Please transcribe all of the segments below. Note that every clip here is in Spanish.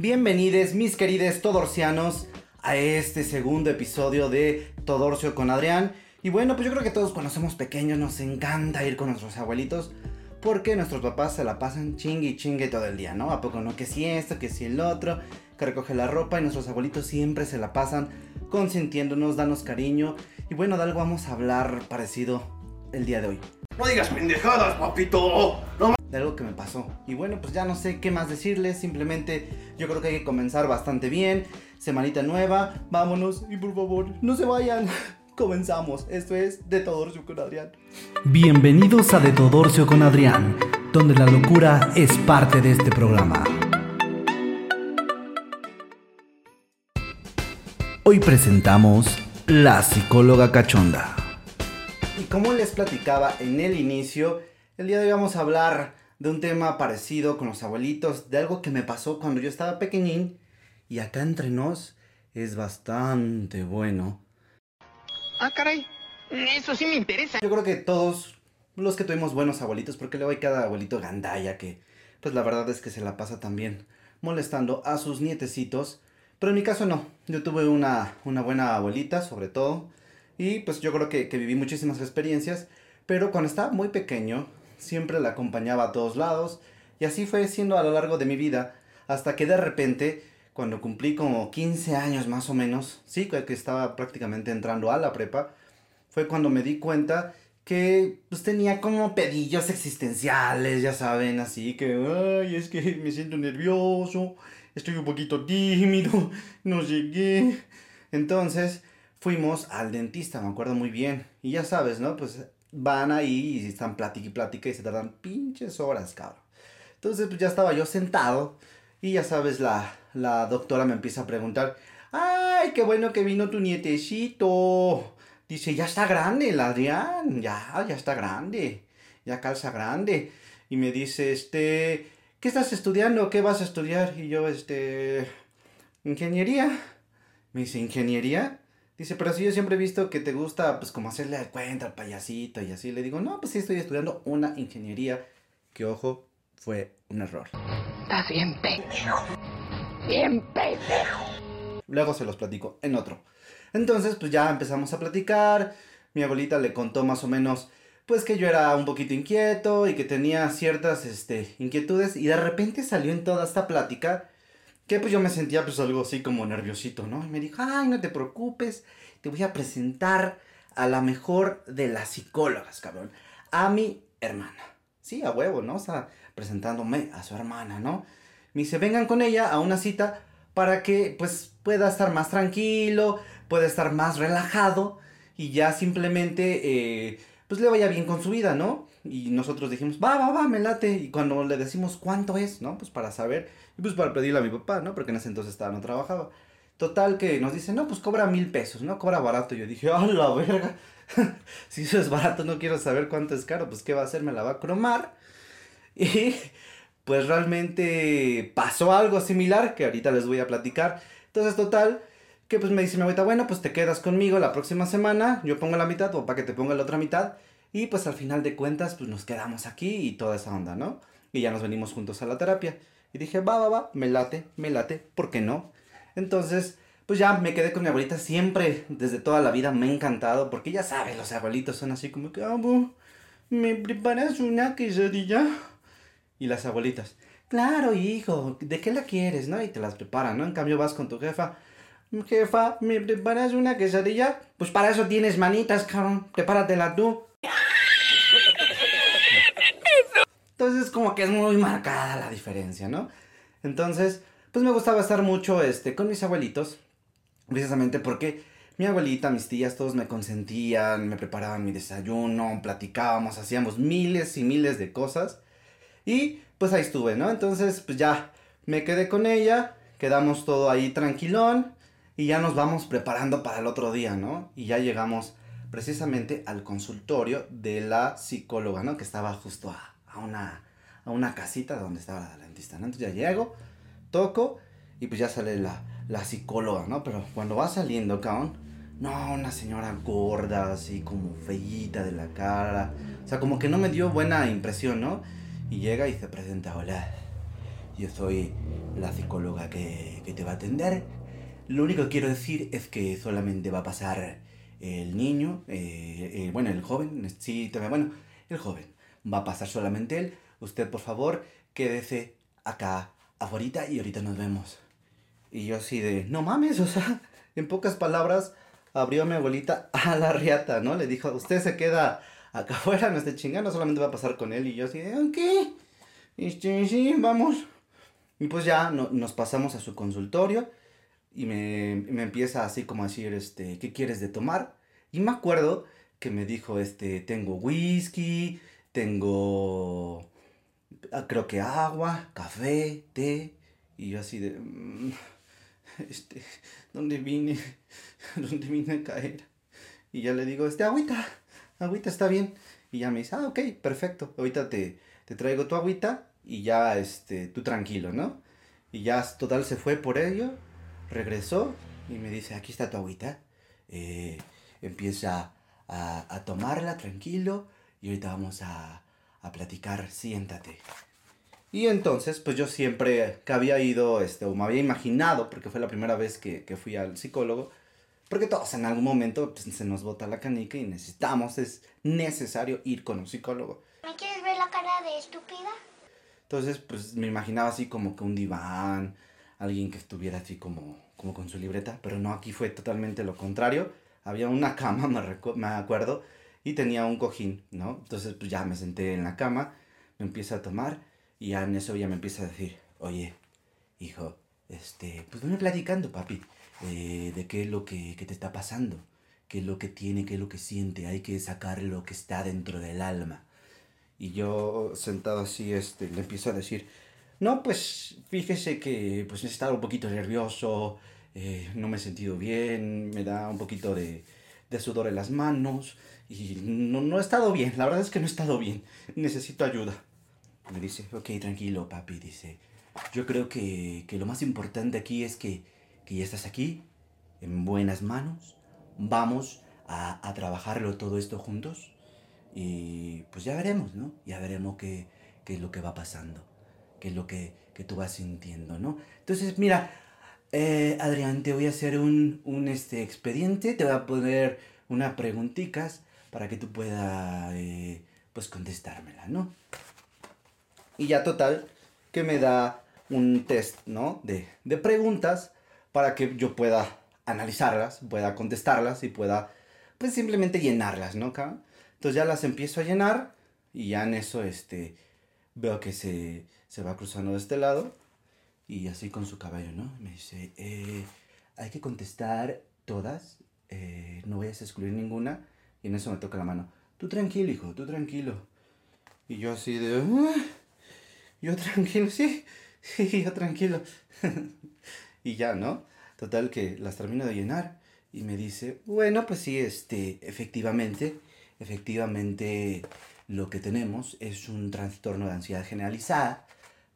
Bienvenidos, mis queridos todorcianos, a este segundo episodio de Todorcio con Adrián. Y bueno, pues yo creo que todos cuando somos pequeños nos encanta ir con nuestros abuelitos porque nuestros papás se la pasan chingue y chingue todo el día, ¿no? ¿A poco no? Que si esto, que si el otro, que recoge la ropa y nuestros abuelitos siempre se la pasan consintiéndonos, danos cariño. Y bueno, de algo vamos a hablar parecido el día de hoy. No digas pendejadas, papito. No de algo que me pasó. Y bueno, pues ya no sé qué más decirles. Simplemente yo creo que hay que comenzar bastante bien. Semanita nueva. Vámonos. Y por favor, no se vayan. Comenzamos. Esto es De Todorcio con Adrián. Bienvenidos a De Todorcio con Adrián, donde la locura es parte de este programa. Hoy presentamos La psicóloga cachonda. Y como les platicaba en el inicio, el día de hoy vamos a hablar de un tema parecido con los abuelitos, de algo que me pasó cuando yo estaba pequeñín y acá entre nos es bastante bueno. Ah, caray, eso sí me interesa. Yo creo que todos los que tuvimos buenos abuelitos, porque luego hay cada abuelito gandaya que, pues la verdad es que se la pasa también molestando a sus nietecitos. Pero en mi caso no, yo tuve una, una buena abuelita sobre todo. Y pues yo creo que, que viví muchísimas experiencias. Pero cuando estaba muy pequeño, siempre la acompañaba a todos lados y así fue siendo a lo largo de mi vida hasta que de repente cuando cumplí como 15 años más o menos, sí, que estaba prácticamente entrando a la prepa, fue cuando me di cuenta que pues tenía como pedillos existenciales, ya saben, así que, ay, es que me siento nervioso, estoy un poquito tímido, no llegué. Entonces fuimos al dentista, me acuerdo muy bien, y ya sabes, ¿no? Pues van ahí y están plática y plática y se tardan pinches horas, cabrón. Entonces, pues ya estaba yo sentado y ya sabes, la, la doctora me empieza a preguntar, ay, qué bueno que vino tu nietecito. Dice, ya está grande el Adrián, ya, ya está grande, ya calza grande. Y me dice, este, ¿qué estás estudiando? ¿Qué vas a estudiar? Y yo, este, ingeniería. Me dice, ¿ingeniería? Dice, pero si yo siempre he visto que te gusta, pues, como hacerle al cuento al payasito y así. Le digo, no, pues sí, estoy estudiando una ingeniería. Que, ojo, fue un error. Estás bien pendejo. Bien pendejo. Luego se los platico en otro. Entonces, pues ya empezamos a platicar. Mi abuelita le contó más o menos, pues, que yo era un poquito inquieto y que tenía ciertas, este, inquietudes. Y de repente salió en toda esta plática que pues yo me sentía pues algo así como nerviosito, ¿no? Y me dijo, ay, no te preocupes, te voy a presentar a la mejor de las psicólogas, cabrón. A mi hermana. Sí, a huevo, ¿no? O sea, presentándome a su hermana, ¿no? Me dice, vengan con ella a una cita para que pues pueda estar más tranquilo, pueda estar más relajado y ya simplemente eh, pues le vaya bien con su vida, ¿no? Y nosotros dijimos, va, va, va, me late. Y cuando le decimos cuánto es, ¿no? Pues para saber, y pues para pedirle a mi papá, ¿no? Porque en ese entonces estaba, no trabajaba. Total que nos dice, no, pues cobra mil pesos, ¿no? Cobra barato. Yo dije, ¡ah, la verga! si eso es barato, no quiero saber cuánto es caro. Pues, ¿qué va a hacer? Me la va a cromar. Y pues realmente pasó algo similar que ahorita les voy a platicar. Entonces, total, que pues me dice mi abuelita, bueno, pues te quedas conmigo la próxima semana. Yo pongo la mitad, o para que te ponga la otra mitad. Y pues al final de cuentas, pues nos quedamos aquí y toda esa onda, ¿no? Y ya nos venimos juntos a la terapia. Y dije, va, va, va, me late, me late, ¿por qué no? Entonces, pues ya me quedé con mi abuelita siempre, desde toda la vida me ha encantado, porque ya sabes, los abuelitos son así como que, abu, ¿me preparas una quesadilla? Y las abuelitas, claro, hijo, ¿de qué la quieres, no? Y te las preparan, ¿no? En cambio vas con tu jefa, jefa, ¿me preparas una quesadilla? Pues para eso tienes manitas, cabrón, prepáratela tú. Entonces como que es muy marcada la diferencia, ¿no? Entonces, pues me gustaba estar mucho este, con mis abuelitos, precisamente porque mi abuelita, mis tías, todos me consentían, me preparaban mi desayuno, platicábamos, hacíamos miles y miles de cosas. Y pues ahí estuve, ¿no? Entonces, pues ya me quedé con ella, quedamos todo ahí tranquilón y ya nos vamos preparando para el otro día, ¿no? Y ya llegamos precisamente al consultorio de la psicóloga, ¿no? Que estaba justo a, a una, a una casita donde estaba la dentista, ¿no? Entonces ya llego, toco y pues ya sale la, la psicóloga, ¿no? Pero cuando va saliendo, cabrón, no, una señora gorda, así como feíta de la cara. O sea, como que no me dio buena impresión, ¿no? Y llega y se presenta, hola, yo soy la psicóloga que, que te va a atender. Lo único que quiero decir es que solamente va a pasar el niño, eh, eh, bueno, el joven, sí, también, bueno, el joven. Va a pasar solamente él. Usted, por favor, quédese acá afuera y ahorita nos vemos. Y yo así de, no mames, o sea, en pocas palabras, abrió mi abuelita a la riata, ¿no? Le dijo, usted se queda acá afuera, no esté chingando, solamente va a pasar con él. Y yo así de, ok, este, sí, vamos. Y pues ya no, nos pasamos a su consultorio y me, me empieza así como a decir, este, ¿qué quieres de tomar? Y me acuerdo que me dijo, este, tengo whisky, tengo, ah, creo que agua, café, té. Y yo así de, mm, este, ¿dónde vine? ¿Dónde vine a caer? Y ya le digo, este, agüita, agüita está bien. Y ya me dice, ah, ok, perfecto. Ahorita te, te traigo tu agüita y ya, este, tú tranquilo, ¿no? Y ya, total, se fue por ello, regresó y me dice, aquí está tu agüita. Eh, empieza a, a, tomarla tranquilo y ahorita vamos a, a platicar, siéntate. Y entonces, pues yo siempre que había ido, este, o me había imaginado, porque fue la primera vez que, que fui al psicólogo, porque todos en algún momento pues, se nos bota la canica y necesitamos, es necesario ir con un psicólogo. ¿Me quieres ver la cara de estúpida? Entonces, pues me imaginaba así como que un diván, alguien que estuviera así como, como con su libreta, pero no, aquí fue totalmente lo contrario. Había una cama, me, me acuerdo, y tenía un cojín, ¿no? Entonces, pues ya me senté en la cama, me empieza a tomar y ya en eso ya me empieza a decir, oye, hijo, este, pues venme platicando, papi, eh, de qué es lo que, que, te está pasando, qué es lo que tiene, qué es lo que siente, hay que sacar lo que está dentro del alma. Y yo sentado así, este, le empiezo a decir, no, pues fíjese que pues he estado un poquito nervioso, eh, no me he sentido bien, me da un poquito de, de sudor en las manos y no, no he estado bien, la verdad es que no he estado bien, necesito ayuda. Me dice, ok, tranquilo, papi. Dice, yo creo que, que lo más importante aquí es que, que, ya estás aquí, en buenas manos. Vamos a, a, trabajarlo todo esto juntos. Y pues ya veremos, ¿no? Ya veremos qué, qué es lo que va pasando. Qué es lo que, que tú vas sintiendo, ¿no? Entonces, mira, eh, Adrián, te voy a hacer un, un este, expediente. Te voy a poner unas preguntitas para que tú puedas, eh, pues, contestármela, ¿no? Y ya total, que me da un test, ¿no? De, de preguntas para que yo pueda analizarlas, pueda contestarlas y pueda, pues simplemente llenarlas, ¿no? Entonces ya las empiezo a llenar y ya en eso, este, veo que se, se va cruzando de este lado y así con su cabello, ¿no? Me dice, eh, hay que contestar todas, eh, no vayas a excluir ninguna. Y en eso me toca la mano. Tú tranquilo, hijo, tú tranquilo. Y yo así de... Uh, yo tranquilo, sí, sí, yo tranquilo. y ya, ¿no? Total que las termino de llenar y me dice, bueno, pues sí, este, efectivamente, efectivamente lo que tenemos es un trastorno de ansiedad generalizada.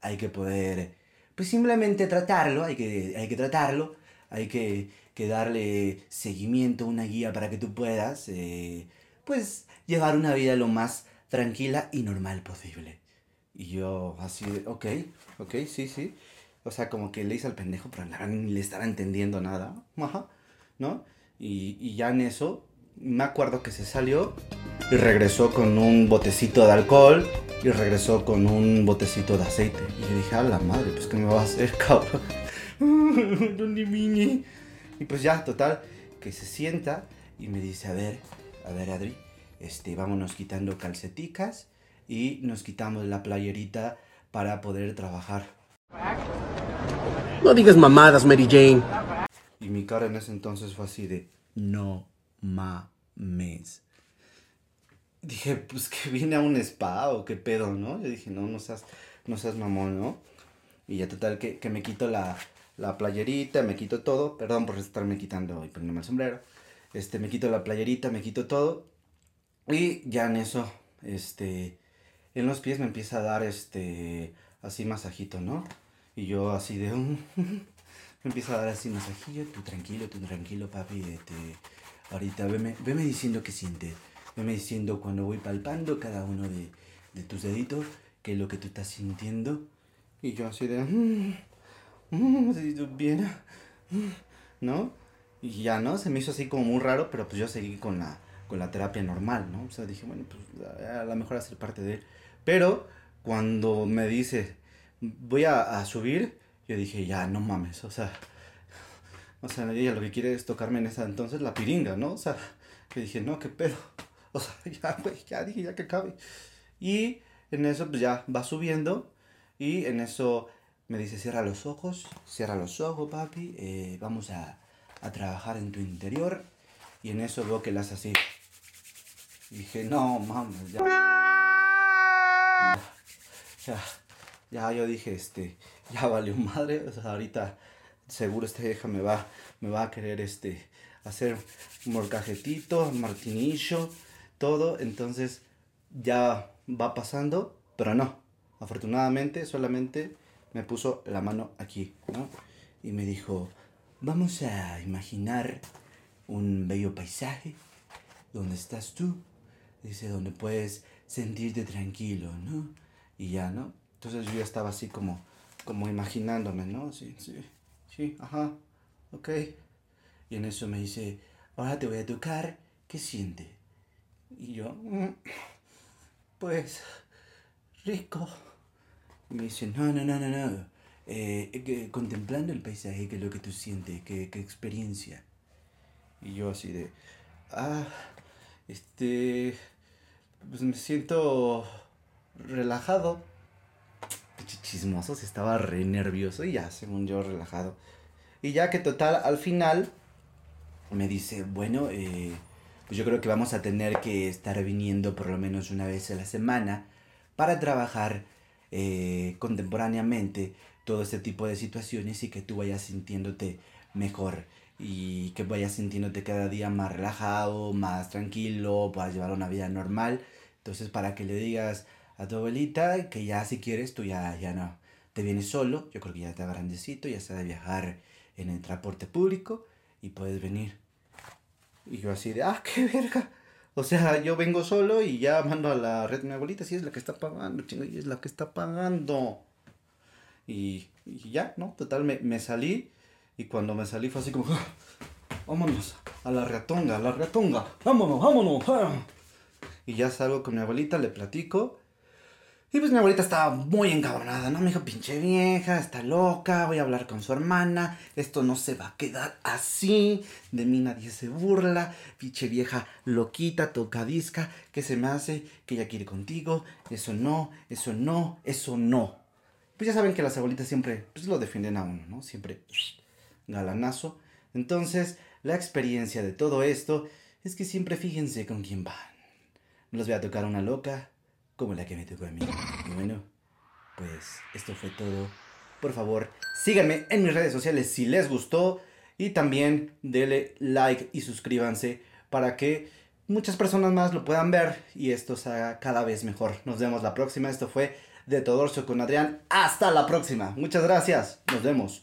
Hay que poder, pues simplemente tratarlo, hay que, hay que tratarlo, hay que, que darle seguimiento, una guía para que tú puedas, eh, pues, llevar una vida lo más tranquila y normal posible. Y yo así ok, ok, sí, sí. O sea, como que le hice al pendejo, pero la ni le estaba entendiendo nada. Ajá, ¿no? Y, y ya en eso, Me acuerdo que se salió y regresó con un botecito de alcohol y regresó con un botecito de aceite. Y yo dije, a la madre, pues ¿qué me va a hacer, cabrón? Y pues ya, total, que se sienta y me dice, a ver, a ver, Adri, este, vámonos quitando calceticas y nos quitamos la playerita para poder trabajar. No digas mamadas, Mary Jane. Y mi cara en ese entonces fue así de, no mames. Dije, pues que viene a un spa o qué pedo, ¿no? Yo dije, no, no seas, no seas mamón, ¿no? Y ya total que, que me quito la, la playerita, me quito todo, perdón por estarme quitando y poniéndome el sombrero. Este, me quito la playerita, me quito todo. Y ya en eso, este, en los pies me empieza a dar, este, así masajito, ¿no? Y yo así de, me empieza a dar así masajillo, tú tranquilo, tú tranquilo, papi, este, ahorita veme, veme diciendo qué siente, veme diciendo cuando voy palpando cada uno de, de tus deditos, qué es lo que tú estás sintiendo. Y yo así de, mmm, mmm, si supiera, ¿no? Y ya, ¿no? Se me hizo así como muy raro, pero pues yo seguí con la, con la terapia normal, ¿no? O sea, dije, bueno, pues a lo mejor hacer parte de él. Pero cuando me dice, voy a, a, subir, yo dije, ya, no mames, o sea, o sea, ella lo que quiere es tocarme en esa entonces la piringa, ¿no? O sea, yo dije, no, qué pedo, o sea, ya, güey, ya dije, ya que cabe. Y en eso, pues ya va subiendo, y en eso me dice, cierra los ojos, cierra los ojos, papi, eh, vamos a, a trabajar en tu interior, y en eso veo que las así. Y dije, no, mames. Ya, ya yo dije, este, ya valió madre, o sea, ahorita seguro esta vieja me va, me va a querer, este, hacer morcajetito, martinillo, todo, entonces ya va pasando, pero no, afortunadamente solamente me puso la mano aquí, ¿no? Y me dijo, vamos a imaginar un bello paisaje donde estás tú, dice, donde puedes sentirte tranquilo, ¿no? Y ya, ¿no? Entonces yo estaba así como, como imaginándome, ¿no? Sí, sí, sí, ajá, ok. Y en eso me dice, ahora te voy a tocar, ¿qué siente? Y yo, mm, pues, rico. Y me dice, no, no, no, no, no. Eh, que, contemplando el paisaje, ¿qué es lo que tú sientes? ¿Qué, qué experiencia? Y yo así de, ah, este, pues me siento relajado. Chismoso, si estaba re nervioso y ya, según yo, relajado. Y ya que total, al final, me dice, bueno, eh, pues yo creo que vamos a tener que estar viniendo por lo menos una vez a la semana para trabajar eh, contemporáneamente todo este tipo de situaciones y que tú vayas sintiéndote mejor y que vayas sintiéndote cada día más relajado, más tranquilo, puedas llevar una vida normal. Entonces, para que le digas a tu abuelita que ya si quieres tú ya, ya no te vienes solo, yo creo que ya está grandecito, ya sabe viajar en el transporte público y puedes venir. Y yo así de, ah, qué verga. O sea, yo vengo solo y ya mando a la red de mi abuelita, si es la que está pagando, chingo, y es la que está pagando. Y, y ya, ¿no? Total, me, me, salí y cuando me salí fue así como, ah, vámonos a la reatonga, a la reatonga, vámonos, vámonos. Ah. Y ya salgo con mi abuelita, le platico. Y pues mi abuelita estaba muy encabronada, ¿no? Me dijo, pinche vieja, está loca, voy a hablar con su hermana, esto no se va a quedar así, de mí nadie se burla, pinche vieja loquita, tocadisca, ¿qué se me hace? Que ella quiere contigo, eso no, eso no, eso no. Pues ya saben que las abuelitas siempre, pues lo defienden a uno, ¿no? Siempre galanazo. Entonces, la experiencia de todo esto es que siempre fíjense con quién van. No les voy a tocar una loca, como la que me tocó a mí. Y bueno, pues esto fue todo. Por favor, síganme en mis redes sociales si les gustó. Y también denle like y suscríbanse para que muchas personas más lo puedan ver y esto se haga cada vez mejor. Nos vemos la próxima. Esto fue De Todorcio con Adrián. Hasta la próxima. Muchas gracias. Nos vemos.